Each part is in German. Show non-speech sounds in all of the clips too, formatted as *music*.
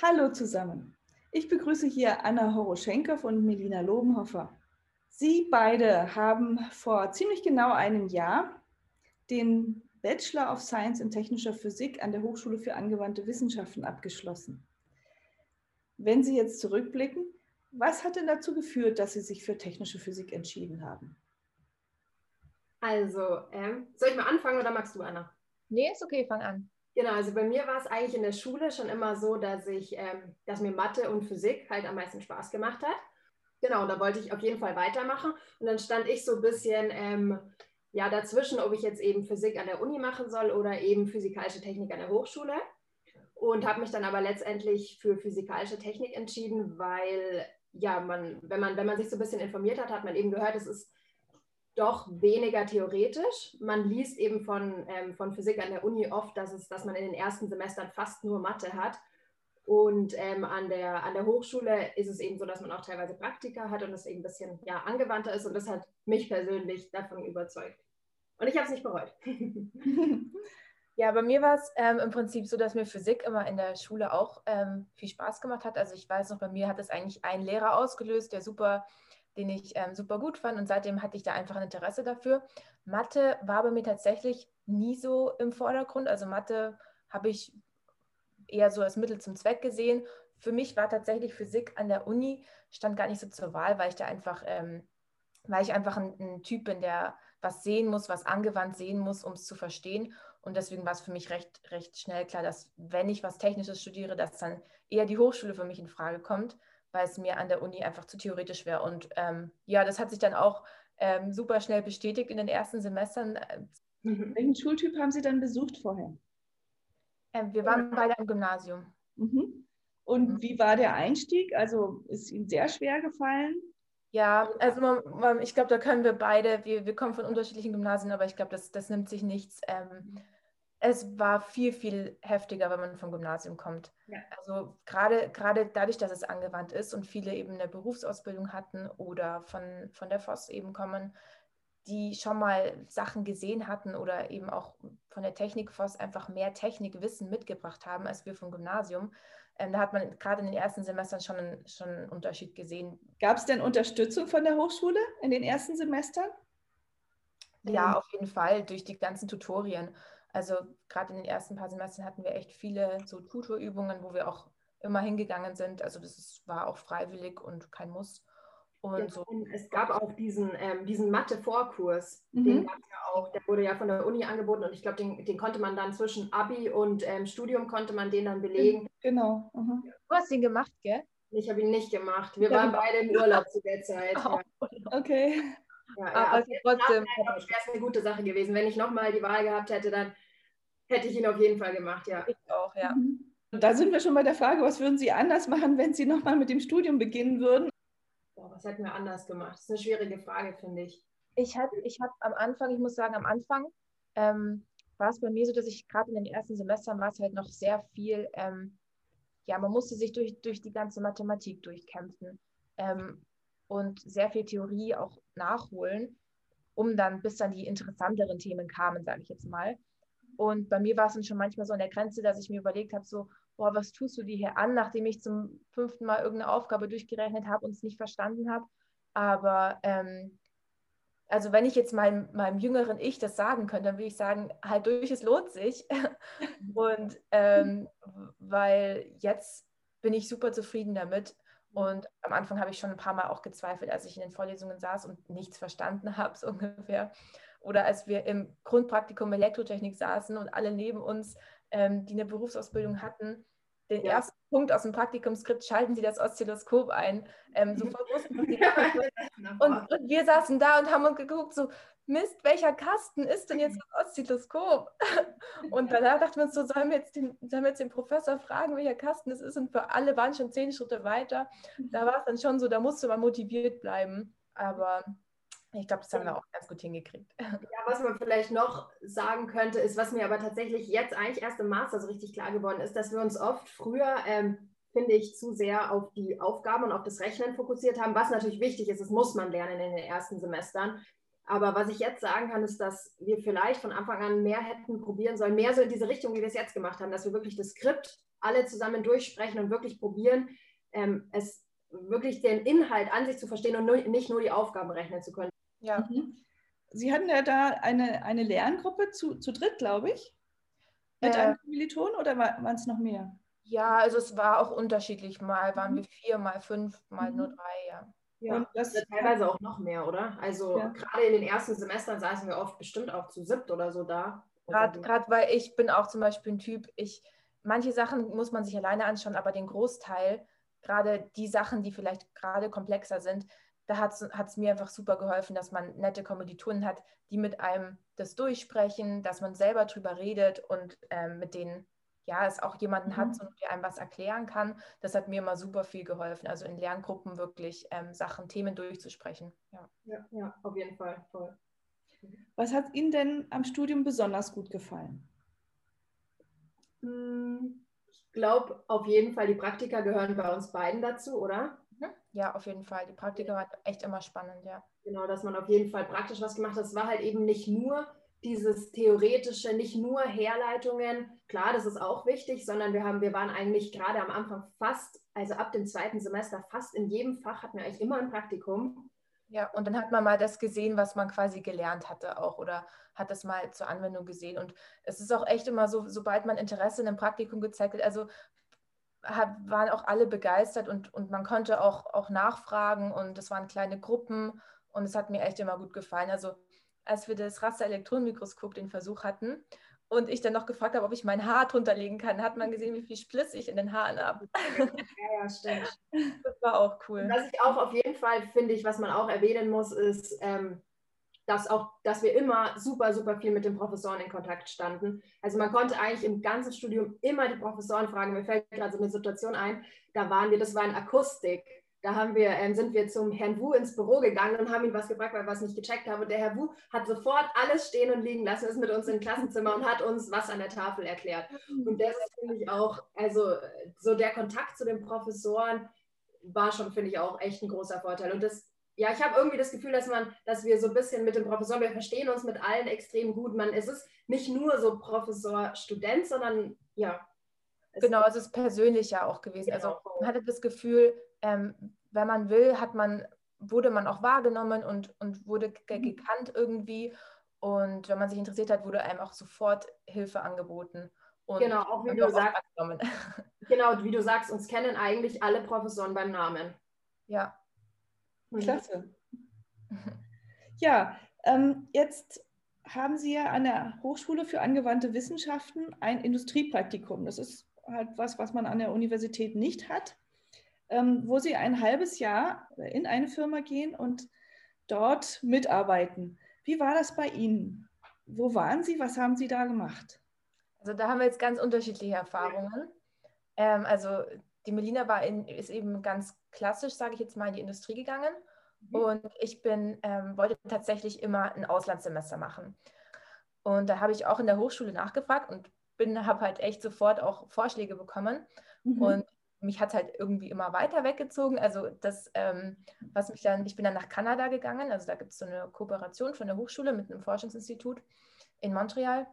Hallo zusammen. Ich begrüße hier Anna Horoschenkow und Melina Lobenhofer. Sie beide haben vor ziemlich genau einem Jahr den Bachelor of Science in technischer Physik an der Hochschule für angewandte Wissenschaften abgeschlossen. Wenn Sie jetzt zurückblicken, was hat denn dazu geführt, dass Sie sich für technische Physik entschieden haben? Also, ähm, soll ich mal anfangen oder magst du, Anna? Nee, ist okay, fang an. Genau, also bei mir war es eigentlich in der Schule schon immer so, dass ich, ähm, dass mir Mathe und Physik halt am meisten Spaß gemacht hat. Genau, und da wollte ich auf jeden Fall weitermachen. Und dann stand ich so ein bisschen ähm, ja, dazwischen, ob ich jetzt eben Physik an der Uni machen soll oder eben physikalische Technik an der Hochschule. Und habe mich dann aber letztendlich für physikalische Technik entschieden, weil ja, man, wenn man, wenn man sich so ein bisschen informiert hat, hat man eben gehört, es ist doch weniger theoretisch. Man liest eben von, ähm, von Physik an der Uni oft, dass, es, dass man in den ersten Semestern fast nur Mathe hat. Und ähm, an, der, an der Hochschule ist es eben so, dass man auch teilweise Praktika hat und es eben ein bisschen ja, angewandter ist. Und das hat mich persönlich davon überzeugt. Und ich habe es nicht bereut. *laughs* Ja, bei mir war es ähm, im Prinzip so, dass mir Physik immer in der Schule auch ähm, viel Spaß gemacht hat. Also ich weiß noch, bei mir hat es eigentlich ein Lehrer ausgelöst, der super den ich ähm, super gut fand und seitdem hatte ich da einfach ein Interesse dafür. Mathe war bei mir tatsächlich nie so im Vordergrund. Also Mathe habe ich eher so als Mittel zum Zweck gesehen. Für mich war tatsächlich Physik an der Uni stand gar nicht so zur Wahl, weil ich da einfach, ähm, weil ich einfach ein, ein, Typ bin, der was sehen muss, was angewandt sehen muss, um es zu verstehen. Und deswegen war es für mich recht, recht schnell klar, dass wenn ich was Technisches studiere, dass dann eher die Hochschule für mich in Frage kommt weil es mir an der Uni einfach zu theoretisch wäre. Und ähm, ja, das hat sich dann auch ähm, super schnell bestätigt in den ersten Semestern. Mhm. Welchen Schultyp haben Sie dann besucht vorher? Ähm, wir waren beide im Gymnasium. Mhm. Und mhm. wie war der Einstieg? Also ist Ihnen sehr schwer gefallen? Ja, also man, man, ich glaube, da können wir beide, wir, wir kommen von unterschiedlichen Gymnasien, aber ich glaube, das, das nimmt sich nichts. Ähm, es war viel, viel heftiger, wenn man vom Gymnasium kommt. Ja. Also gerade, gerade dadurch, dass es angewandt ist und viele eben eine Berufsausbildung hatten oder von, von der FOS eben kommen, die schon mal Sachen gesehen hatten oder eben auch von der Technik FOS einfach mehr Technikwissen mitgebracht haben als wir vom Gymnasium. Ähm, da hat man gerade in den ersten Semestern schon einen, schon einen Unterschied gesehen. Gab es denn Unterstützung von der Hochschule in den ersten Semestern? Ja, auf jeden Fall, durch die ganzen Tutorien. Also gerade in den ersten paar Semestern hatten wir echt viele so Tutorübungen, wo wir auch immer hingegangen sind. Also das ist, war auch freiwillig und kein Muss. Und ja, so. Es gab auch diesen, ähm, diesen Mathe-Vorkurs, mhm. den gab es ja auch, der wurde ja von der Uni angeboten und ich glaube, den, den konnte man dann zwischen Abi und ähm, Studium konnte man den dann belegen. Genau. Mhm. Du hast ihn gemacht, gell? Ich habe ihn nicht gemacht. Wir ja, waren beide im Urlaub zu der Zeit. *laughs* Oh, okay. Ja, ja, aber trotzdem. wäre es eine gute Sache gewesen. Wenn ich nochmal die Wahl gehabt hätte, dann hätte ich ihn auf jeden Fall gemacht, ja. Ich auch, ja. Mhm. Da sind wir schon bei der Frage, was würden Sie anders machen, wenn Sie nochmal mit dem Studium beginnen würden? Boah, was hätten wir anders gemacht? Das ist eine schwierige Frage, finde ich. Ich habe ich hab am Anfang, ich muss sagen, am Anfang ähm, war es bei mir so, dass ich gerade in den ersten Semestern war es halt noch sehr viel, ähm, ja, man musste sich durch, durch die ganze Mathematik durchkämpfen ähm, und sehr viel Theorie auch nachholen, um dann, bis dann die interessanteren Themen kamen, sage ich jetzt mal. Und bei mir war es dann schon manchmal so an der Grenze, dass ich mir überlegt habe, so, boah, was tust du dir hier an, nachdem ich zum fünften Mal irgendeine Aufgabe durchgerechnet habe und es nicht verstanden habe. Aber ähm, also wenn ich jetzt meinem, meinem jüngeren Ich das sagen könnte, dann würde ich sagen, halt durch, es lohnt sich. *laughs* und ähm, weil jetzt bin ich super zufrieden damit. Und am Anfang habe ich schon ein paar Mal auch gezweifelt, als ich in den Vorlesungen saß und nichts verstanden *laughs* habe, so ungefähr oder als wir im Grundpraktikum Elektrotechnik saßen und alle neben uns, ähm, die eine Berufsausbildung hatten, den ja. ersten Punkt aus dem Praktikumskript, schalten Sie das Oszilloskop ein. Ähm, Sie *laughs* und, und wir saßen da und haben uns geguckt, so, Mist, welcher Kasten ist denn jetzt das Oszilloskop? *laughs* Und danach dachten wir uns so, sollen wir, jetzt den, sollen wir jetzt den Professor fragen, welcher Kasten es ist? Und für alle waren schon zehn Schritte weiter. Da war es dann schon so, da musste man motiviert bleiben. Aber ich glaube, das haben wir auch ganz gut hingekriegt. *laughs* Ja, was man vielleicht noch sagen könnte, ist, was mir aber tatsächlich jetzt eigentlich erst im Master so richtig klar geworden ist, dass wir uns oft früher, ähm, finde ich, zu sehr auf die Aufgaben und auf das Rechnen fokussiert haben, was natürlich wichtig ist, das muss man lernen in den ersten Semestern. Aber was ich jetzt sagen kann, ist, dass wir vielleicht von Anfang an mehr hätten probieren sollen, mehr so in diese Richtung, wie wir es jetzt gemacht haben, dass wir wirklich das Skript alle zusammen durchsprechen und wirklich probieren, ähm, es wirklich den Inhalt an sich zu verstehen und nur, nicht nur die Aufgaben rechnen zu können. Ja. Mhm. Sie hatten ja da eine, eine Lerngruppe zu, zu dritt, glaube ich, mit äh, einem Kommiliton oder waren es noch mehr? Ja, also es war auch unterschiedlich. Mal waren mhm. wir vier, mal fünf, mal mhm. nur drei, ja. Ja, und das teilweise auch noch mehr, oder? Also ja. gerade in den ersten Semestern saßen wir oft bestimmt auch zu siebt oder so da. Gerade weil ich bin auch zum Beispiel ein Typ, ich, manche Sachen muss man sich alleine anschauen, aber den Großteil, gerade die Sachen, die vielleicht gerade komplexer sind, da hat es mir einfach super geholfen, dass man nette Kommilitonen hat, die mit einem das durchsprechen, dass man selber drüber redet und ähm, mit denen ja, es auch jemanden mhm. hat, so, der einem was erklären kann. Das hat mir immer super viel geholfen. Also in Lerngruppen wirklich ähm, Sachen, Themen durchzusprechen. Ja. ja, ja, auf jeden Fall. Voll. Was hat Ihnen denn am Studium besonders gut gefallen? Hm, ich glaube, auf jeden Fall, die Praktika gehören bei uns beiden dazu, oder? Mhm. Ja, auf jeden Fall. Die Praktika waren echt immer spannend, ja. Genau, dass man auf jeden Fall praktisch was gemacht hat. Es war halt eben nicht nur dieses theoretische, nicht nur Herleitungen, klar, das ist auch wichtig, sondern wir haben, wir waren eigentlich gerade am Anfang fast, also ab dem zweiten Semester, fast in jedem Fach hatten wir eigentlich immer ein Praktikum. Ja, und dann hat man mal das gesehen, was man quasi gelernt hatte auch oder hat das mal zur Anwendung gesehen. Und es ist auch echt immer so, sobald man Interesse in einem Praktikum gezeigt hat, also hat, waren auch alle begeistert und, und man konnte auch, auch nachfragen und es waren kleine Gruppen und es hat mir echt immer gut gefallen. Also als wir das Raster-Elektronenmikroskop den Versuch hatten und ich dann noch gefragt habe, ob ich mein Haar drunter legen kann, hat man gesehen, wie viel Spliss ich in den Haaren habe. Ja, ja, stimmt. *laughs* Das war auch cool. Was ich auch auf jeden Fall finde, ich, was man auch erwähnen muss, ist, ähm, dass auch, dass wir immer super, super viel mit den Professoren in Kontakt standen. Also man konnte eigentlich im ganzen Studium immer die Professoren fragen. Mir fällt gerade so eine Situation ein, da waren wir, das war in Akustik da haben wir, ähm, sind wir zum Herrn Wu ins Büro gegangen und haben ihn was gefragt, weil wir es nicht gecheckt haben. Und der Herr Wu hat sofort alles stehen und liegen lassen, ist mit uns im Klassenzimmer und hat uns was an der Tafel erklärt. Und das ist, finde ich, auch, also so der Kontakt zu den Professoren war schon, finde ich, auch echt ein großer Vorteil. Und das, ja, ich habe irgendwie das Gefühl, dass man, dass wir so ein bisschen mit den Professoren, wir verstehen uns mit allen extrem gut. Man, es ist nicht nur so Professor-Student, sondern ja. Genau, es ist persönlicher auch gewesen. Also genau. Also man hatte das Gefühl, ähm, wenn man will, hat man, wurde man auch wahrgenommen und, und wurde ge mhm. gekannt irgendwie. Und wenn man sich interessiert hat, wurde einem auch sofort Hilfe angeboten. Und genau, auch wie du sagst. *laughs* Genau, wie du sagst, uns kennen eigentlich alle Professoren beim Namen. Ja. Mhm. Klasse. Ja, ähm, jetzt haben Sie ja an der Hochschule für angewandte Wissenschaften ein Industriepraktikum. Das ist halt was, was man an der Universität nicht hat ähm, wo sie ein halbes Jahr in eine Firma gehen und dort mitarbeiten. Wie war das bei Ihnen? Wo waren Sie? Was haben Sie da gemacht? Also da haben wir jetzt ganz unterschiedliche Erfahrungen. Ähm, also die Melina war in, ist eben ganz klassisch, sage ich jetzt mal, in die Industrie gegangen. Mhm. Und ich bin, ähm, wollte tatsächlich immer ein Auslandssemester machen. Und da habe ich auch in der Hochschule nachgefragt und habe halt echt sofort auch Vorschläge bekommen. Mhm. Und mich hat es halt irgendwie immer weiter weggezogen. Also das, ähm, was mich dann, ich bin dann nach Kanada gegangen, also da gibt es so eine Kooperation von der Hochschule mit einem Forschungsinstitut in Montreal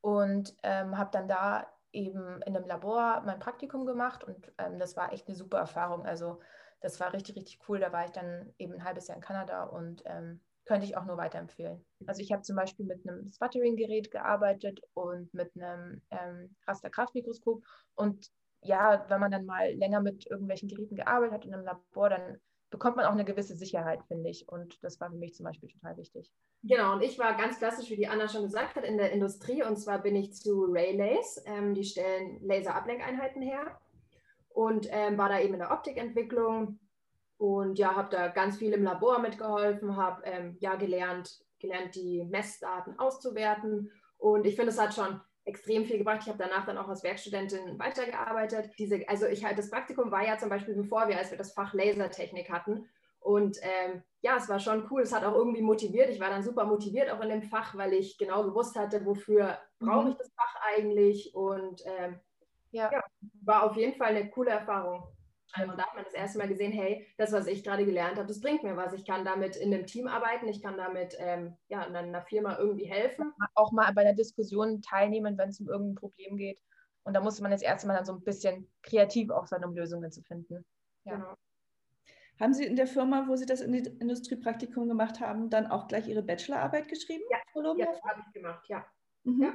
und ähm, habe dann da eben in einem Labor mein Praktikum gemacht und ähm, das war echt eine super Erfahrung. Also das war richtig, richtig cool. Da war ich dann eben ein halbes Jahr in Kanada und ähm, könnte ich auch nur weiterempfehlen. Also ich habe zum Beispiel mit einem Sputtering-Gerät gearbeitet und mit einem ähm, Rasterkraftmikroskop und ja, wenn man dann mal länger mit irgendwelchen Geräten gearbeitet hat in einem Labor, dann bekommt man auch eine gewisse Sicherheit, finde ich. Und das war für mich zum Beispiel total wichtig. Genau, und ich war ganz klassisch, wie die Anna schon gesagt hat, in der Industrie. Und zwar bin ich zu Relays. Ähm, die stellen Laserablenkeinheiten her. Und ähm, war da eben in der Optikentwicklung. Und ja, habe da ganz viel im Labor mitgeholfen, habe ähm, ja gelernt, gelernt, die Messdaten auszuwerten. Und ich finde, es hat schon extrem viel gebracht. Ich habe danach dann auch als Werkstudentin weitergearbeitet. Diese, also ich das Praktikum war ja zum Beispiel bevor wir, als wir das Fach Lasertechnik hatten. Und ähm, ja, es war schon cool. Es hat auch irgendwie motiviert. Ich war dann super motiviert auch in dem Fach, weil ich genau gewusst hatte, wofür brauche mhm. ich das Fach eigentlich. Und ähm, ja. ja, war auf jeden Fall eine coole Erfahrung. Also da hat man das erste Mal gesehen, hey, das, was ich gerade gelernt habe, das bringt mir was. Ich kann damit in einem Team arbeiten, ich kann damit ähm, ja, in einer Firma irgendwie helfen. Auch mal bei einer Diskussion teilnehmen, wenn es um irgendein Problem geht. Und da musste man das erste Mal dann so ein bisschen kreativ auch sein, um Lösungen zu finden. Ja. Genau. Haben Sie in der Firma, wo Sie das Industriepraktikum gemacht haben, dann auch gleich Ihre Bachelorarbeit geschrieben? Ja, ja habe ich gemacht, ja. Mhm. ja.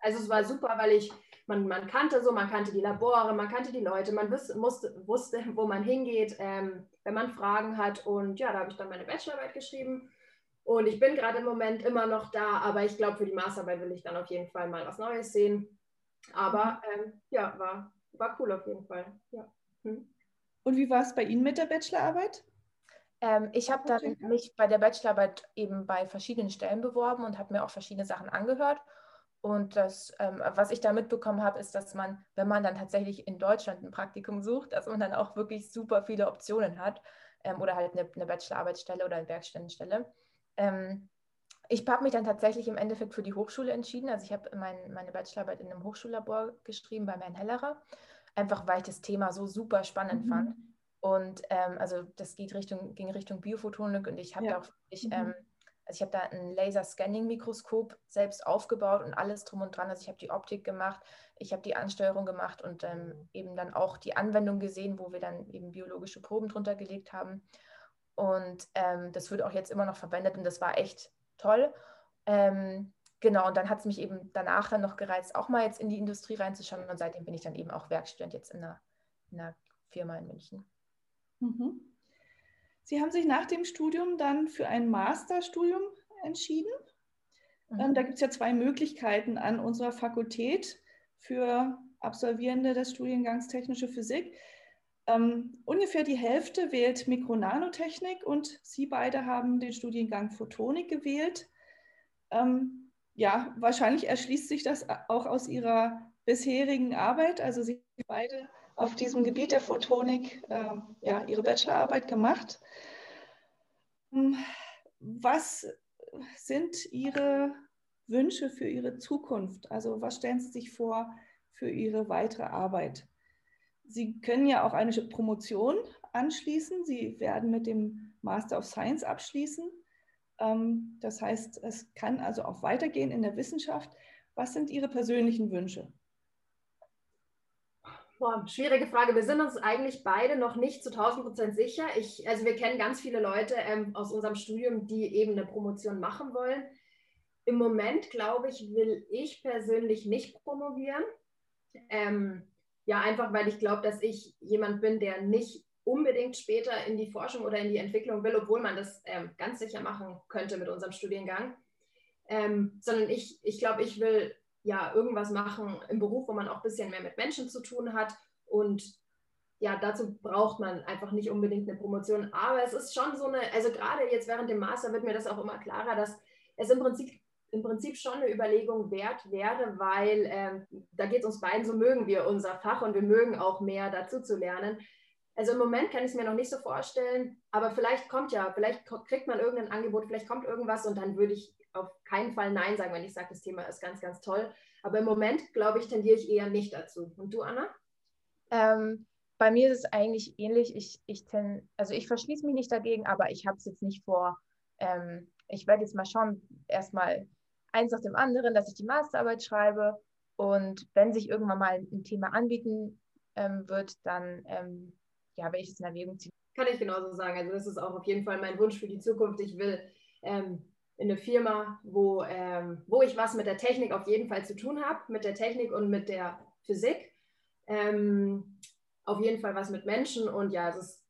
Also es war super, weil ich, man, man kannte so, man kannte die Labore, man kannte die Leute, man wusste, musste, wusste wo man hingeht, ähm, wenn man Fragen hat. Und ja, da habe ich dann meine Bachelorarbeit geschrieben. Und ich bin gerade im Moment immer noch da, aber ich glaube, für die Masterarbeit will ich dann auf jeden Fall mal was Neues sehen. Aber ähm, ja, war, war cool auf jeden Fall. Ja. Hm. Und wie war es bei Ihnen mit der Bachelorarbeit? Ähm, ich habe dann mich bei der Bachelorarbeit eben bei verschiedenen Stellen beworben und habe mir auch verschiedene Sachen angehört. Und das, ähm, was ich da mitbekommen habe, ist, dass man, wenn man dann tatsächlich in Deutschland ein Praktikum sucht, dass man dann auch wirklich super viele Optionen hat ähm, oder halt eine, eine Bachelorarbeitsstelle oder eine Werkstättenstelle. Ähm, ich habe mich dann tatsächlich im Endeffekt für die Hochschule entschieden. Also ich habe mein, meine Bachelorarbeit in einem Hochschullabor geschrieben bei Herrn Hellerer einfach weil ich das Thema so super spannend mhm. fand. Und ähm, also das geht Richtung, ging Richtung Biophotonik und ich habe ja. da auch wirklich, mhm. ähm, also ich habe da ein Laser-Scanning-Mikroskop selbst aufgebaut und alles drum und dran. Also ich habe die Optik gemacht, ich habe die Ansteuerung gemacht und ähm, eben dann auch die Anwendung gesehen, wo wir dann eben biologische Proben drunter gelegt haben. Und ähm, das wird auch jetzt immer noch verwendet und das war echt toll. Ähm, Genau, und dann hat es mich eben danach dann noch gereizt, auch mal jetzt in die Industrie reinzuschauen. Und seitdem bin ich dann eben auch Werkstudent jetzt in einer, in einer Firma in München. Mhm. Sie haben sich nach dem Studium dann für ein Masterstudium entschieden. Mhm. Ähm, da gibt es ja zwei Möglichkeiten an unserer Fakultät für Absolvierende des Studiengangs Technische Physik. Ähm, ungefähr die Hälfte wählt Mikronanotechnik und Sie beide haben den Studiengang Photonik gewählt. Ähm, ja, wahrscheinlich erschließt sich das auch aus Ihrer bisherigen Arbeit. Also Sie beide auf diesem Gebiet der Photonik äh, ja, Ihre Bachelorarbeit gemacht. Hm, was sind Ihre Wünsche für Ihre Zukunft? Also was stellen Sie sich vor für Ihre weitere Arbeit? Sie können ja auch eine Promotion anschließen. Sie werden mit dem Master of Science abschließen. Ähm, das heißt, es kann also auch weitergehen in der Wissenschaft. Was sind Ihre persönlichen Wünsche? Boah, schwierige Frage. Wir sind uns eigentlich beide noch nicht zu 1000 Prozent sicher. Ich, also wir kennen ganz viele Leute ähm, aus unserem Studium, die eben eine Promotion machen wollen. Im Moment, glaube ich, will ich persönlich nicht promovieren. Ähm, ja, einfach weil ich glaube, dass ich jemand bin, der nicht unbedingt später in die Forschung oder in die Entwicklung will, obwohl man das ähm, ganz sicher machen könnte mit unserem Studiengang. Ähm, sondern ich, ich glaube, ich will ja irgendwas machen im Beruf, wo man auch ein bisschen mehr mit Menschen zu tun hat. Und ja, dazu braucht man einfach nicht unbedingt eine Promotion. Aber es ist schon so eine, also gerade jetzt während dem Master wird mir das auch immer klarer, dass es im Prinzip im Prinzip schon eine Überlegung wert wäre, weil ähm, da geht es uns beiden, so mögen wir unser Fach und wir mögen auch mehr dazu zu lernen. Also im Moment kann ich es mir noch nicht so vorstellen, aber vielleicht kommt ja, vielleicht kriegt man irgendein Angebot, vielleicht kommt irgendwas und dann würde ich auf keinen Fall Nein sagen, wenn ich sage, das Thema ist ganz, ganz toll. Aber im Moment, glaube ich, tendiere ich eher nicht dazu. Und du, Anna? Ähm, bei mir ist es eigentlich ähnlich. Ich, ich ten, also ich verschließe mich nicht dagegen, aber ich habe es jetzt nicht vor. Ähm, ich werde jetzt mal schauen, erstmal eins nach dem anderen, dass ich die Masterarbeit schreibe. Und wenn sich irgendwann mal ein Thema anbieten ähm, wird, dann ähm, ja, welches in Erwägung ziehen. Kann ich genauso sagen. Also das ist auch auf jeden Fall mein Wunsch für die Zukunft. Ich will ähm, in eine Firma, wo, ähm, wo ich was mit der Technik auf jeden Fall zu tun habe, mit der Technik und mit der Physik. Ähm, auf jeden Fall was mit Menschen und ja, es ist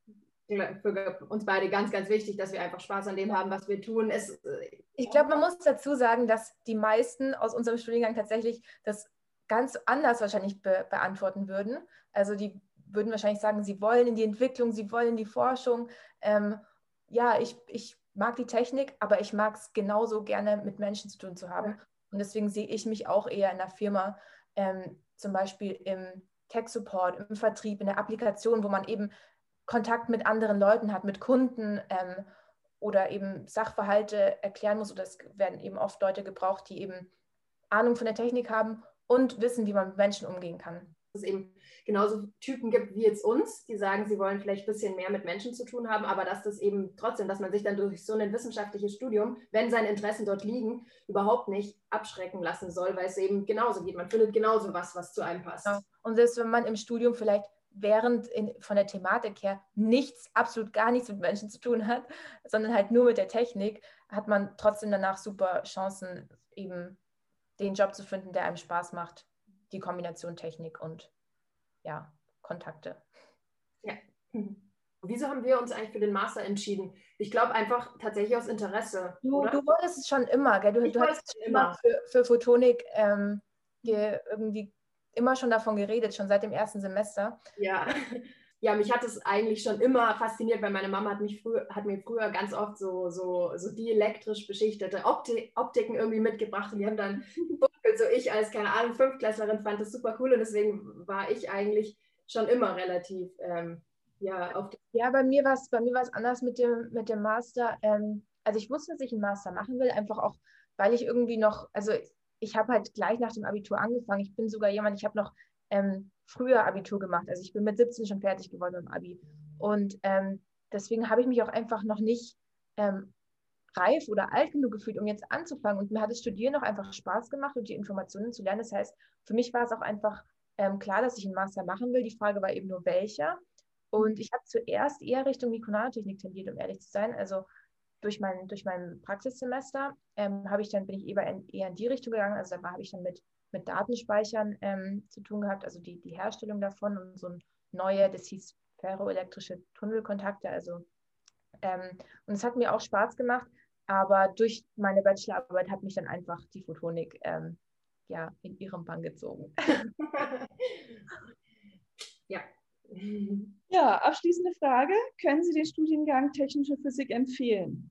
für uns beide ganz, ganz wichtig, dass wir einfach Spaß an dem haben, was wir tun. Es, äh, ich glaube, man muss dazu sagen, dass die meisten aus unserem Studiengang tatsächlich das ganz anders wahrscheinlich be beantworten würden. Also die würden wahrscheinlich sagen, sie wollen in die Entwicklung, sie wollen in die Forschung. Ähm, ja, ich, ich mag die Technik, aber ich mag es genauso gerne mit Menschen zu tun zu haben. Und deswegen sehe ich mich auch eher in der Firma, ähm, zum Beispiel im Tech-Support, im Vertrieb, in der Applikation, wo man eben Kontakt mit anderen Leuten hat, mit Kunden ähm, oder eben Sachverhalte erklären muss. Oder es werden eben oft Leute gebraucht, die eben Ahnung von der Technik haben und wissen, wie man mit Menschen umgehen kann es eben genauso Typen gibt wie jetzt uns, die sagen, sie wollen vielleicht ein bisschen mehr mit Menschen zu tun haben, aber dass das eben trotzdem, dass man sich dann durch so ein wissenschaftliches Studium, wenn seine Interessen dort liegen, überhaupt nicht abschrecken lassen soll, weil es eben genauso geht. Man findet genauso was, was zu einem passt. Ja. Und selbst wenn man im Studium vielleicht während in, von der Thematik her nichts, absolut gar nichts mit Menschen zu tun hat, sondern halt nur mit der Technik, hat man trotzdem danach super Chancen, eben den Job zu finden, der einem Spaß macht. Die Kombination Technik und ja, Kontakte. Ja. Wieso haben wir uns eigentlich für den Master entschieden? Ich glaube einfach tatsächlich aus Interesse. Du, du wolltest es schon immer, gell? Du, ich du hast immer für, für Photonik ähm, irgendwie immer schon davon geredet, schon seit dem ersten Semester. Ja. *laughs* Ja, mich hat es eigentlich schon immer fasziniert, weil meine Mama hat, mich früh, hat mir früher ganz oft so, so, so dielektrisch beschichtete Opti Optiken irgendwie mitgebracht und die haben dann *laughs* so ich als, keine Ahnung, Fünftklässlerin fand das super cool und deswegen war ich eigentlich schon immer relativ ähm, ja, auf Ja, bei mir war es bei mir war es anders mit dem, mit dem Master. Ähm, also ich wusste, dass ich einen Master machen will, einfach auch, weil ich irgendwie noch, also ich habe halt gleich nach dem Abitur angefangen. Ich bin sogar jemand, ich habe noch ähm, früher Abitur gemacht. Also ich bin mit 17 schon fertig geworden im Abi. Und ähm, deswegen habe ich mich auch einfach noch nicht ähm, reif oder alt genug gefühlt, um jetzt anzufangen. Und mir hat das Studieren auch einfach Spaß gemacht und die Informationen zu lernen. Das heißt, für mich war es auch einfach ähm, klar, dass ich einen Master machen will. Die Frage war eben nur, welcher. Und ich habe zuerst eher Richtung Mikronanotechnik tendiert, um ehrlich zu sein. Also durch mein, durch mein Praxissemester ähm, ich dann, bin ich eher in, eher in die Richtung gegangen. Also da habe ich dann mit, mit Datenspeichern ähm, zu tun gehabt, also die, die Herstellung davon und so ein neue, das hieß ferroelektrische Tunnelkontakte. Also ähm, und es hat mir auch Spaß gemacht, aber durch meine Bachelorarbeit hat mich dann einfach die Photonik ähm, ja, in ihrem Bann gezogen. *laughs* ja. Ja, abschließende Frage. Können Sie den Studiengang Technische Physik empfehlen?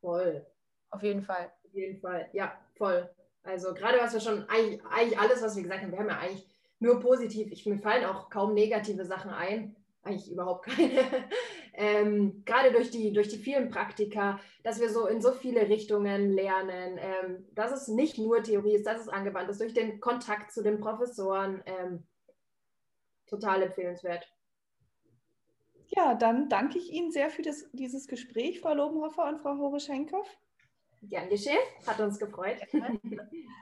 Voll. Auf jeden Fall. Auf jeden Fall, ja, voll. Also gerade was wir schon, eigentlich, eigentlich alles, was wir gesagt haben, wir haben ja eigentlich nur positiv. Ich, mir fallen auch kaum negative Sachen ein. Eigentlich überhaupt keine. Ähm, gerade durch die, durch die vielen Praktika, dass wir so in so viele Richtungen lernen, ähm, dass es nicht nur Theorie ist, dass es angewandt ist, durch den Kontakt zu den Professoren. Ähm, total empfehlenswert. Ja, dann danke ich Ihnen sehr für das, dieses Gespräch, Frau Lobenhofer und Frau Hore-Schenkow. Gern geschehen, hat uns gefreut. *laughs*